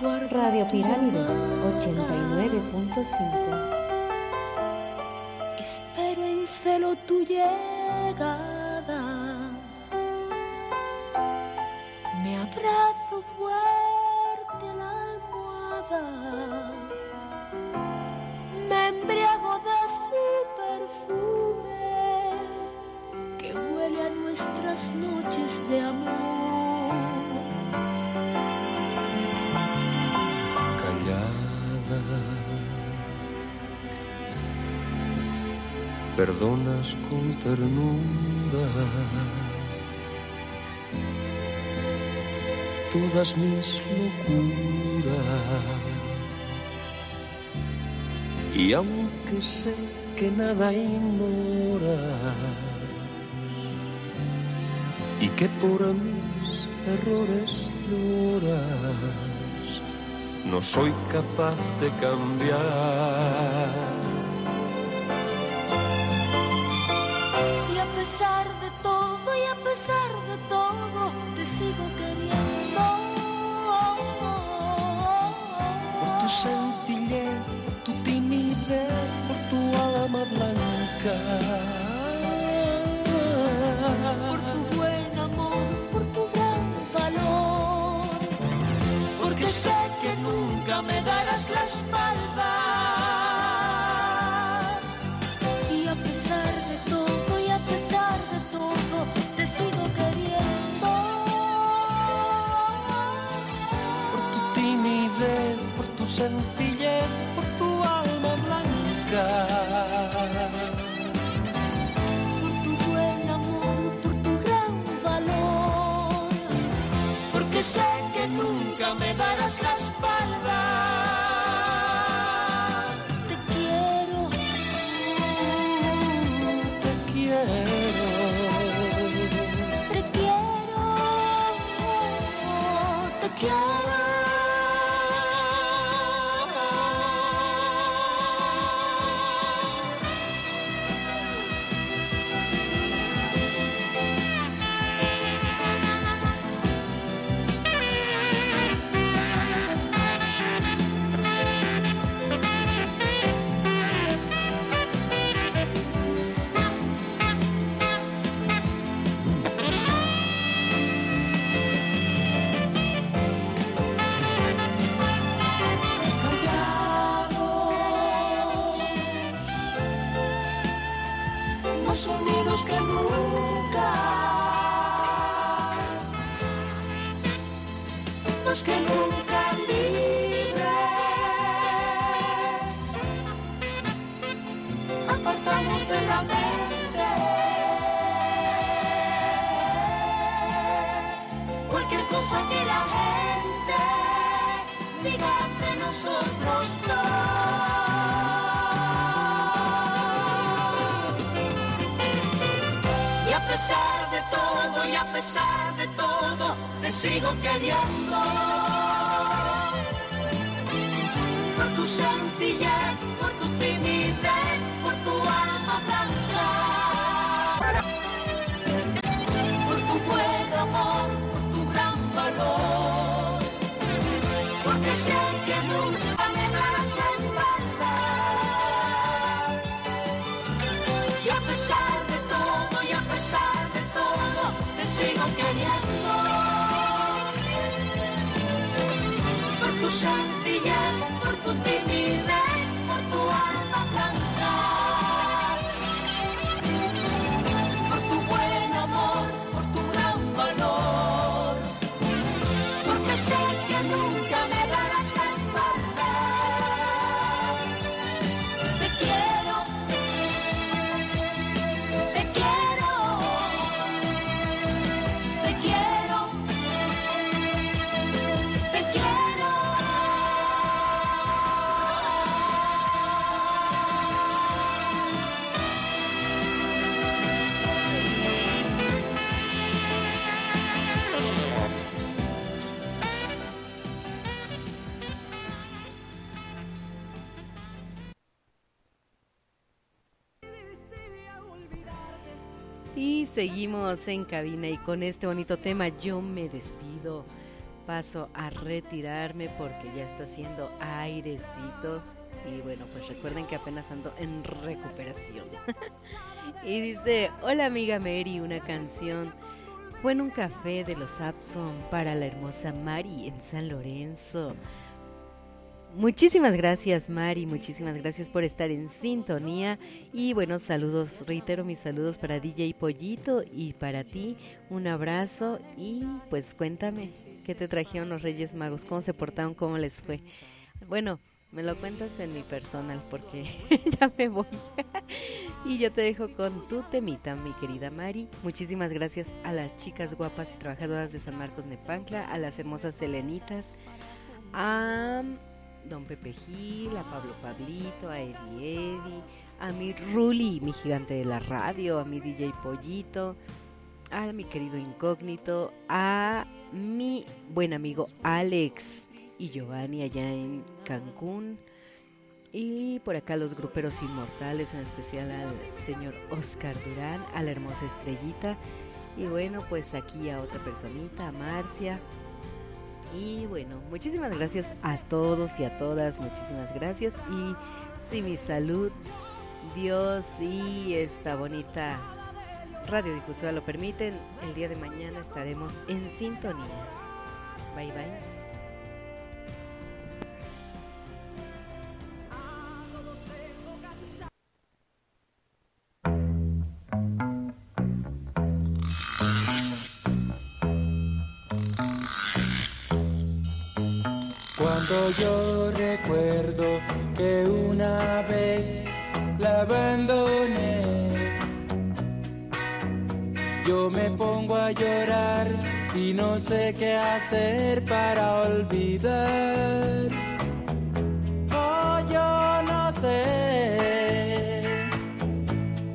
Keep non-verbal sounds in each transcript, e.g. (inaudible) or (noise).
Radio Pirámide llamada. 89.5. Espero en celo tu llegada. Me abrazo fuerte a la almohada. Me embriago de su perfume que huele a nuestras noches de amor. Perdonas con ternura todas mis locuras. Y aunque sé que nada ignoras y que por mis errores lloras, no soy capaz de cambiar. Por apartamos de la mente cualquier cosa que la gente diga de nosotros dos. pesar de todo y a pesar de todo te sigo queriendo. Por tu sencillez, seguimos en cabina y con este bonito tema yo me despido. Paso a retirarme porque ya está haciendo airecito. Y bueno, pues recuerden que apenas ando en recuperación. (laughs) y dice, hola amiga Mary, una canción. Fue en un café de los Abson para la hermosa Mari en San Lorenzo. Muchísimas gracias Mari, muchísimas gracias por estar en sintonía y buenos saludos, reitero mis saludos para DJ Pollito y para ti, un abrazo y pues cuéntame, ¿qué te trajeron los Reyes Magos? ¿Cómo se portaron? ¿Cómo les fue? Bueno, me lo cuentas en mi personal porque (laughs) ya me voy y yo te dejo con tu temita, mi querida Mari. Muchísimas gracias a las chicas guapas y trabajadoras de San Marcos Nepancla, a las hermosas Selenitas, a Don Pepe Gil, a Pablo Pablito, a Eddie Eddie, a mi Ruli, mi gigante de la radio, a mi DJ Pollito, a mi querido Incógnito, a mi buen amigo Alex y Giovanni allá en Cancún. Y por acá los gruperos inmortales, en especial al señor Oscar Durán, a la hermosa estrellita. Y bueno, pues aquí a otra personita, a Marcia, y bueno, muchísimas gracias a todos y a todas, muchísimas gracias. Y si mi salud, Dios y esta bonita radiodifusora lo permiten, el día de mañana estaremos en sintonía. Bye bye. Yo recuerdo que una vez la abandoné, yo me pongo a llorar y no sé qué hacer para olvidar. Oh, yo no sé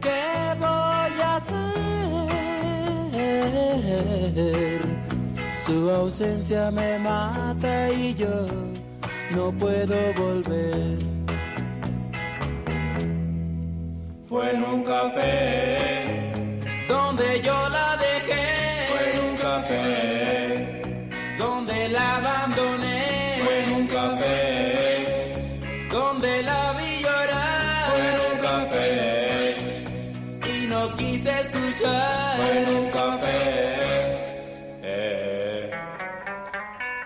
qué voy a hacer. Su ausencia me mata y yo no puedo volver. Fue en un café donde yo la dejé. Fue en un café donde la abandoné. Fue en un café donde la vi llorar. Fue en un café y no quise escuchar. Fue en un café.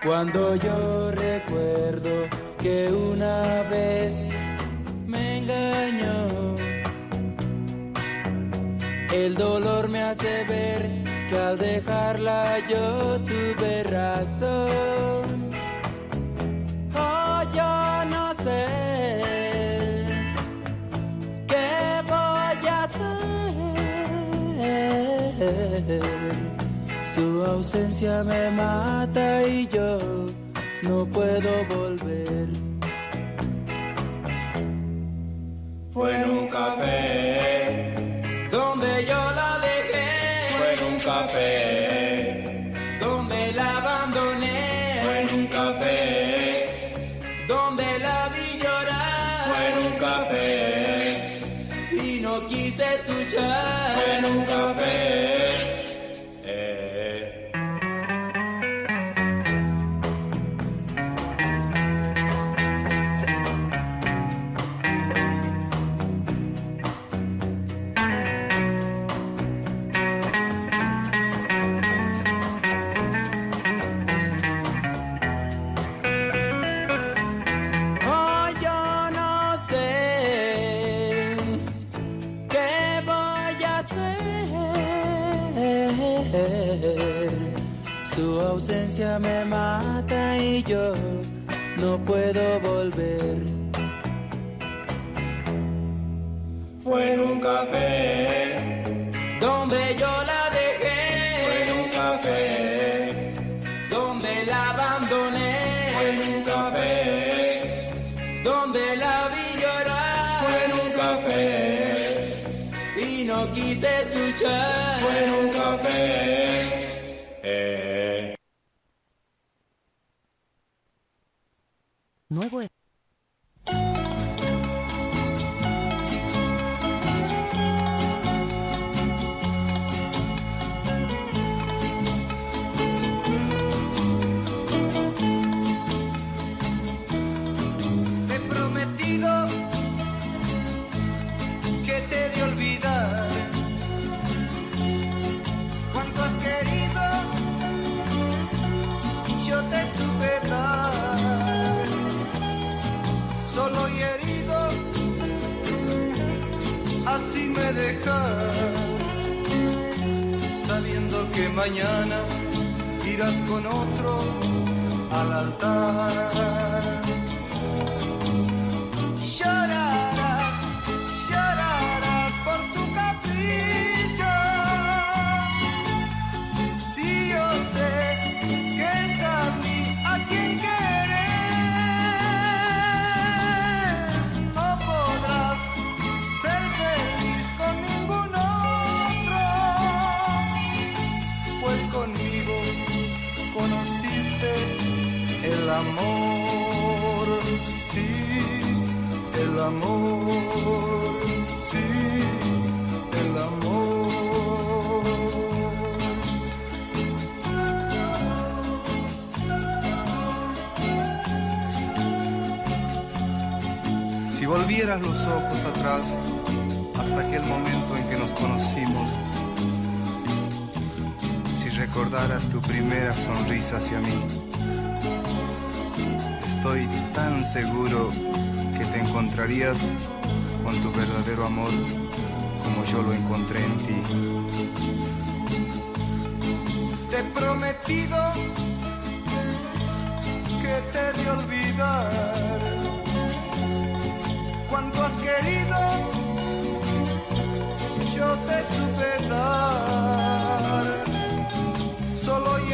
Cuando yo recuerdo que una vez me engañó, el dolor me hace ver que al dejarla yo tuve razón. Oh, yo no sé qué voy a hacer. Su ausencia me mata y yo no puedo volver. Fue en un café donde yo la dejé. Fue en un café donde la abandoné. Fue en un café donde la vi llorar. Fue en un café y no quise escuchar. Fue en un café. Nuevo seguro que te encontrarías con tu verdadero amor como yo lo encontré en ti. Te he prometido que te de olvidar. Cuánto has querido, yo te supe dar. Solo y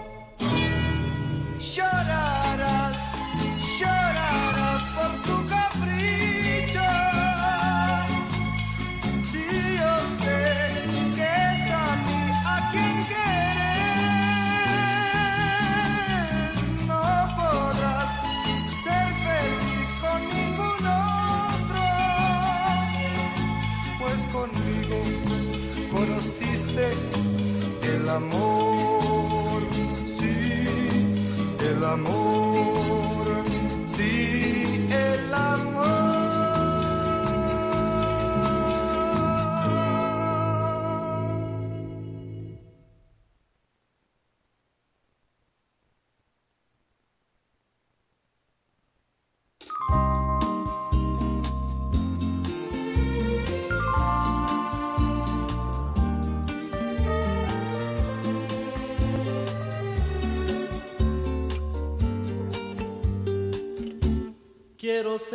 El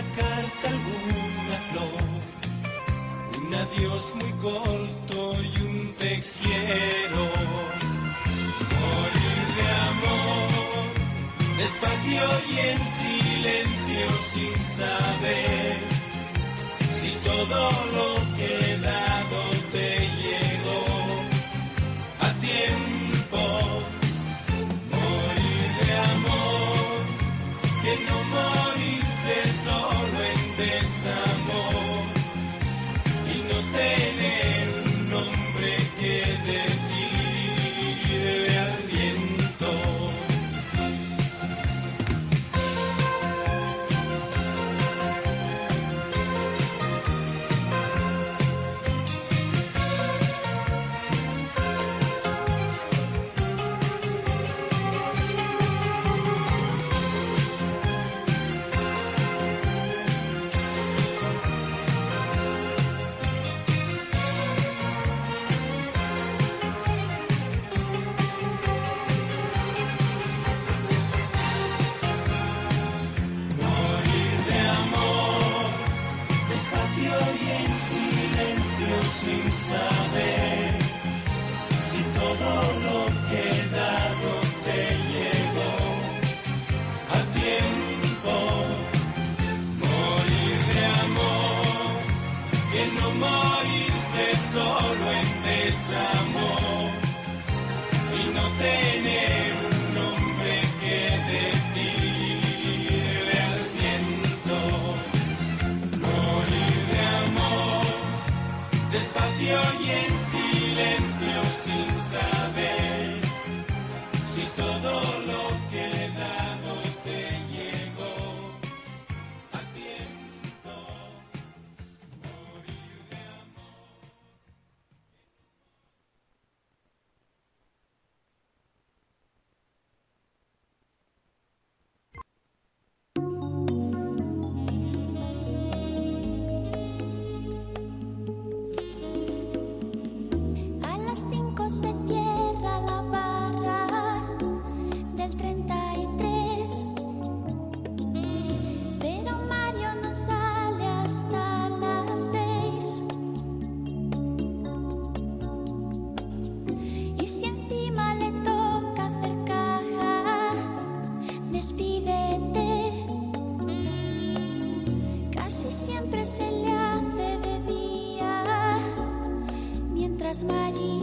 una carta, alguna flor un adiós muy corto y un te quiero. Morir de amor, despacio y en silencio sin saber si todo lo que he dado te tiempo. Morir de amor, que no morirse solo silencio sin saber María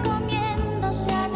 comiéndose a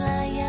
flying.